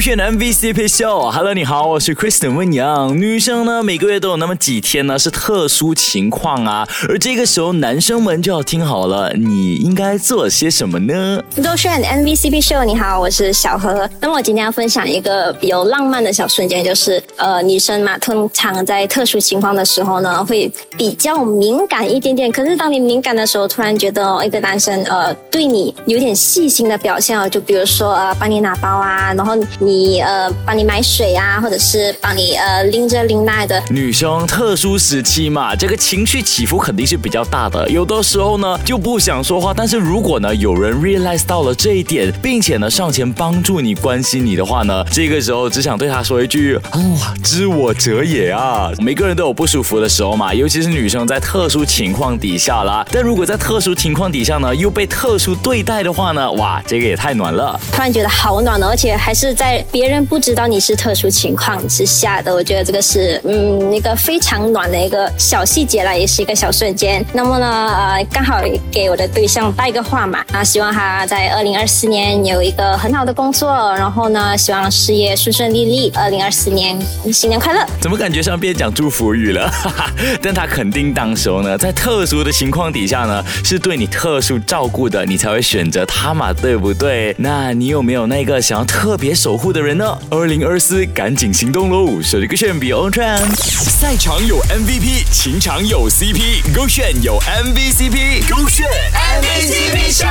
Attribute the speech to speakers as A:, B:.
A: 罗炫 MVCP 秀，Hello，你好，我是 Kristen 温阳。女生呢，每个月都有那么几天呢是特殊情况啊，而这个时候男生们就要听好了，你应该做些什么呢？
B: 勾选 MVCp 秀你好，我是小何。那么我今天要分享一个比较浪漫的小瞬间，就是呃，女生嘛，通常在特殊情况的时候呢，会比较敏感一点点。可是当你敏感的时候，突然觉得一个男生呃对你有点细心的表现哦，就比如说呃帮你拿包啊，然后你呃帮你买水啊，或者是帮你呃拎着拎那的。
A: 女生特殊时期嘛，这个情绪起伏肯定是比较大的，有的时候呢就不想说话。但是如果呢有人 realize 到了这一点，并且呢上前帮助你、关心你的话呢，这个时候只想对他说一句：啊，知我者也啊！每个人都有不舒服的时候嘛，尤其是女生在特殊情况底下啦。但如果在特殊情况底下呢，又被特殊对待的话呢，哇，这个也太暖了。
B: 突然觉得好暖的，而且还是在别人不知道你是特殊情况之下的，我觉得这个是嗯一个非常暖的一个小细节了，也是一个小瞬间。那么呢，呃，刚好给我的对象带个话嘛，啊，希望他在二零二四年有一个很好的工作，然后呢，希望事业顺顺利利。二零二四年新年快乐！
A: 怎么感觉像变讲祝福语了？但他肯定当时候呢，在特殊的情况底下呢，是对你特殊照顾的，你才会选择他嘛，对不对？那你有没有那个想要特别守护的人呢？二零二四，赶紧行动喽！手机个选 Be On Trend，赛场有 MVP，情场有 CP，勾选有 MVCp，勾选 MVCp 秀。